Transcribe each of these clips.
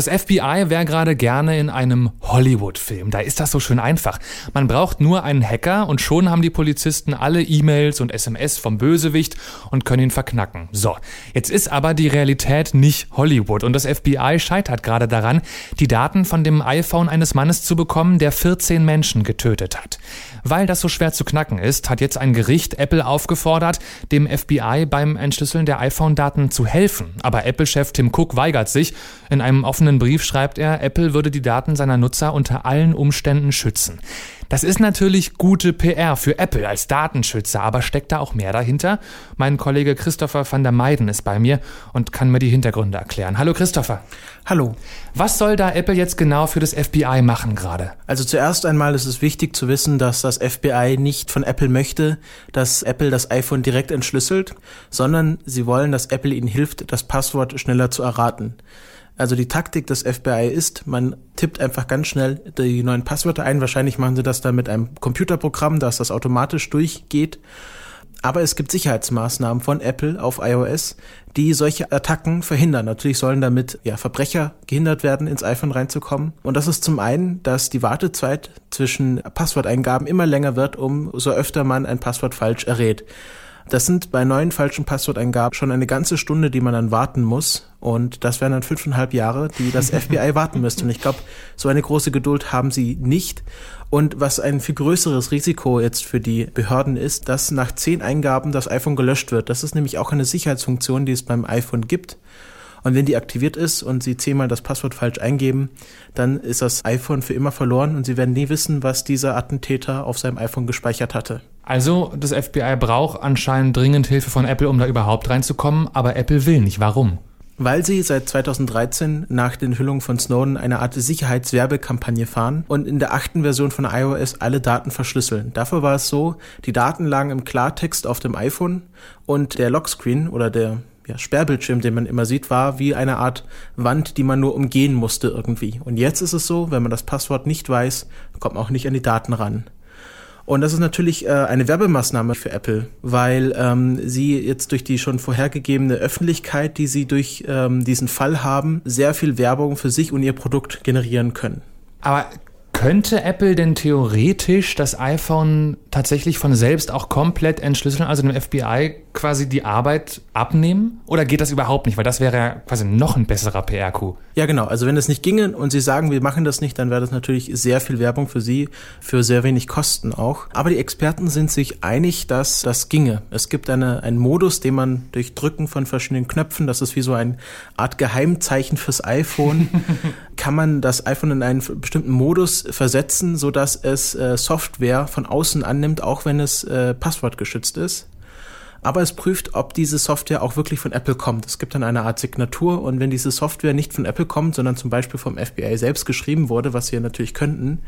Das FBI wäre gerade gerne in einem Hollywood-Film. Da ist das so schön einfach. Man braucht nur einen Hacker und schon haben die Polizisten alle E-Mails und SMS vom Bösewicht und können ihn verknacken. So, jetzt ist aber die Realität nicht Hollywood und das FBI scheitert gerade daran, die Daten von dem iPhone eines Mannes zu bekommen, der 14 Menschen getötet hat. Weil das so schwer zu knacken ist, hat jetzt ein Gericht Apple aufgefordert, dem FBI beim Entschlüsseln der iPhone-Daten zu helfen. Aber Apple-Chef Tim Cook weigert sich. In einem offenen Brief schreibt er, Apple würde die Daten seiner Nutzer unter allen Umständen schützen. Das ist natürlich gute PR für Apple als Datenschützer, aber steckt da auch mehr dahinter? Mein Kollege Christopher van der Meiden ist bei mir und kann mir die Hintergründe erklären. Hallo Christopher. Hallo. Was soll da Apple jetzt genau für das FBI machen gerade? Also zuerst einmal ist es wichtig zu wissen, dass das FBI nicht von Apple möchte, dass Apple das iPhone direkt entschlüsselt, sondern sie wollen, dass Apple ihnen hilft, das Passwort schneller zu erraten. Also die Taktik des FBI ist, man tippt einfach ganz schnell die neuen Passwörter ein. Wahrscheinlich machen sie das dann mit einem Computerprogramm, dass das automatisch durchgeht. Aber es gibt Sicherheitsmaßnahmen von Apple auf iOS, die solche Attacken verhindern. Natürlich sollen damit ja, Verbrecher gehindert werden, ins iPhone reinzukommen. Und das ist zum einen, dass die Wartezeit zwischen Passworteingaben immer länger wird, um so öfter man ein Passwort falsch errät. Das sind bei neuen falschen Passworteingaben schon eine ganze Stunde, die man dann warten muss. Und das wären dann fünfeinhalb Jahre, die das FBI warten müsste. Und ich glaube, so eine große Geduld haben sie nicht. Und was ein viel größeres Risiko jetzt für die Behörden ist, dass nach zehn Eingaben das iPhone gelöscht wird. Das ist nämlich auch eine Sicherheitsfunktion, die es beim iPhone gibt. Und wenn die aktiviert ist und Sie zehnmal das Passwort falsch eingeben, dann ist das iPhone für immer verloren und Sie werden nie wissen, was dieser Attentäter auf seinem iPhone gespeichert hatte. Also das FBI braucht anscheinend dringend Hilfe von Apple, um da überhaupt reinzukommen, aber Apple will nicht. Warum? weil sie seit 2013 nach den Enthüllungen von Snowden eine Art Sicherheitswerbekampagne fahren und in der achten Version von iOS alle Daten verschlüsseln. Dafür war es so, die Daten lagen im Klartext auf dem iPhone und der Lockscreen oder der ja, Sperrbildschirm, den man immer sieht, war wie eine Art Wand, die man nur umgehen musste irgendwie. Und jetzt ist es so, wenn man das Passwort nicht weiß, kommt man auch nicht an die Daten ran. Und das ist natürlich äh, eine Werbemaßnahme für Apple, weil ähm, sie jetzt durch die schon vorhergegebene Öffentlichkeit, die sie durch ähm, diesen Fall haben, sehr viel Werbung für sich und ihr Produkt generieren können. Aber könnte Apple denn theoretisch das iPhone tatsächlich von selbst auch komplett entschlüsseln, also dem FBI quasi die Arbeit abnehmen? Oder geht das überhaupt nicht? Weil das wäre ja quasi noch ein besserer PR-Coup. Ja, genau. Also wenn es nicht ginge und Sie sagen, wir machen das nicht, dann wäre das natürlich sehr viel Werbung für Sie, für sehr wenig Kosten auch. Aber die Experten sind sich einig, dass das ginge. Es gibt eine, einen Modus, den man durch Drücken von verschiedenen Knöpfen, das ist wie so eine Art Geheimzeichen fürs iPhone, kann man das iPhone in einen bestimmten Modus versetzen, sodass es äh, Software von außen annimmt, auch wenn es äh, passwortgeschützt ist aber es prüft, ob diese Software auch wirklich von Apple kommt. Es gibt dann eine Art Signatur und wenn diese Software nicht von Apple kommt, sondern zum Beispiel vom FBI selbst geschrieben wurde, was ja natürlich könnten,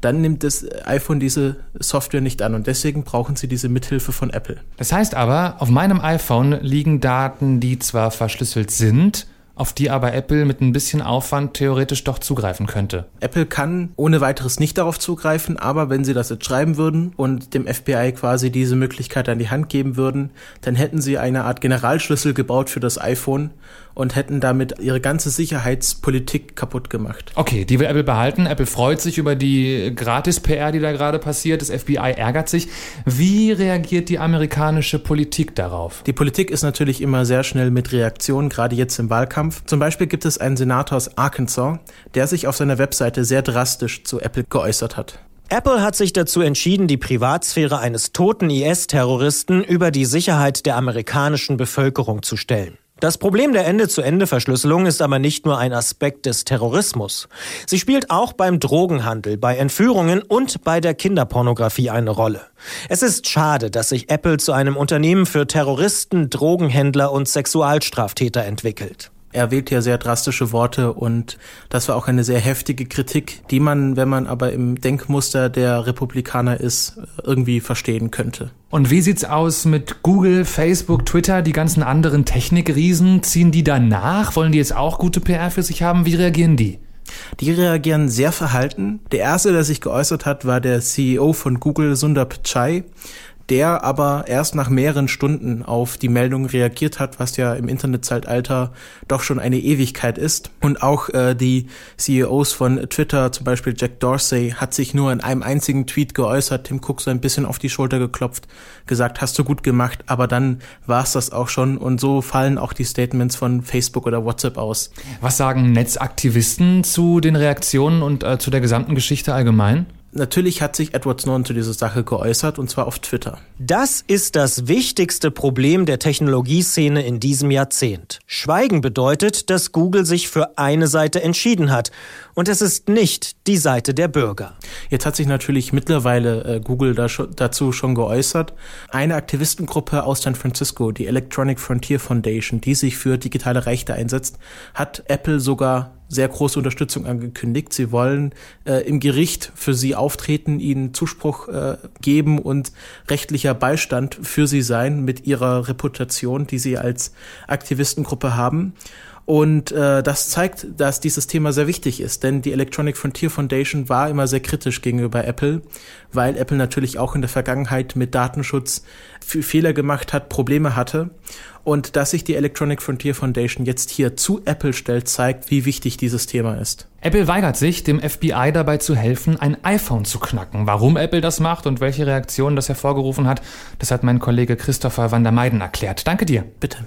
dann nimmt das iPhone diese Software nicht an und deswegen brauchen sie diese Mithilfe von Apple. Das heißt aber, auf meinem iPhone liegen Daten, die zwar verschlüsselt sind, auf die aber Apple mit ein bisschen Aufwand theoretisch doch zugreifen könnte. Apple kann ohne weiteres nicht darauf zugreifen, aber wenn sie das jetzt schreiben würden und dem FBI quasi diese Möglichkeit an die Hand geben würden, dann hätten sie eine Art Generalschlüssel gebaut für das iPhone und hätten damit ihre ganze Sicherheitspolitik kaputt gemacht. Okay, die will Apple behalten. Apple freut sich über die Gratis-PR, die da gerade passiert. Das FBI ärgert sich. Wie reagiert die amerikanische Politik darauf? Die Politik ist natürlich immer sehr schnell mit Reaktionen, gerade jetzt im Wahlkampf. Zum Beispiel gibt es einen Senator aus Arkansas, der sich auf seiner Webseite sehr drastisch zu Apple geäußert hat. Apple hat sich dazu entschieden, die Privatsphäre eines toten IS-Terroristen über die Sicherheit der amerikanischen Bevölkerung zu stellen. Das Problem der Ende-zu-Ende-Verschlüsselung ist aber nicht nur ein Aspekt des Terrorismus. Sie spielt auch beim Drogenhandel, bei Entführungen und bei der Kinderpornografie eine Rolle. Es ist schade, dass sich Apple zu einem Unternehmen für Terroristen, Drogenhändler und Sexualstraftäter entwickelt. Er wählt ja sehr drastische Worte und das war auch eine sehr heftige Kritik, die man, wenn man aber im Denkmuster der Republikaner ist, irgendwie verstehen könnte. Und wie sieht's aus mit Google, Facebook, Twitter, die ganzen anderen Technikriesen? Ziehen die danach? Wollen die jetzt auch gute PR für sich haben? Wie reagieren die? Die reagieren sehr verhalten. Der erste, der sich geäußert hat, war der CEO von Google, Sundar Pichai der aber erst nach mehreren Stunden auf die Meldung reagiert hat, was ja im Internetzeitalter doch schon eine Ewigkeit ist. Und auch äh, die CEOs von Twitter, zum Beispiel Jack Dorsey, hat sich nur in einem einzigen Tweet geäußert, Tim Cook so ein bisschen auf die Schulter geklopft, gesagt, hast du gut gemacht, aber dann war es das auch schon. Und so fallen auch die Statements von Facebook oder WhatsApp aus. Was sagen Netzaktivisten zu den Reaktionen und äh, zu der gesamten Geschichte allgemein? Natürlich hat sich Edward Snowden zu dieser Sache geäußert, und zwar auf Twitter. Das ist das wichtigste Problem der Technologieszene in diesem Jahrzehnt. Schweigen bedeutet, dass Google sich für eine Seite entschieden hat. Und es ist nicht die Seite der Bürger. Jetzt hat sich natürlich mittlerweile äh, Google da schon, dazu schon geäußert. Eine Aktivistengruppe aus San Francisco, die Electronic Frontier Foundation, die sich für digitale Rechte einsetzt, hat Apple sogar sehr große Unterstützung angekündigt. Sie wollen äh, im Gericht für sie auftreten, ihnen Zuspruch äh, geben und rechtlicher Beistand für sie sein mit ihrer Reputation, die sie als Aktivistengruppe haben. Und äh, das zeigt, dass dieses Thema sehr wichtig ist, denn die Electronic Frontier Foundation war immer sehr kritisch gegenüber Apple, weil Apple natürlich auch in der Vergangenheit mit Datenschutz Fehler gemacht hat, Probleme hatte. Und dass sich die Electronic Frontier Foundation jetzt hier zu Apple stellt, zeigt, wie wichtig dieses Thema ist. Apple weigert sich, dem FBI dabei zu helfen, ein iPhone zu knacken. Warum Apple das macht und welche Reaktionen das hervorgerufen hat, das hat mein Kollege Christopher van der Meiden erklärt. Danke dir. Bitte.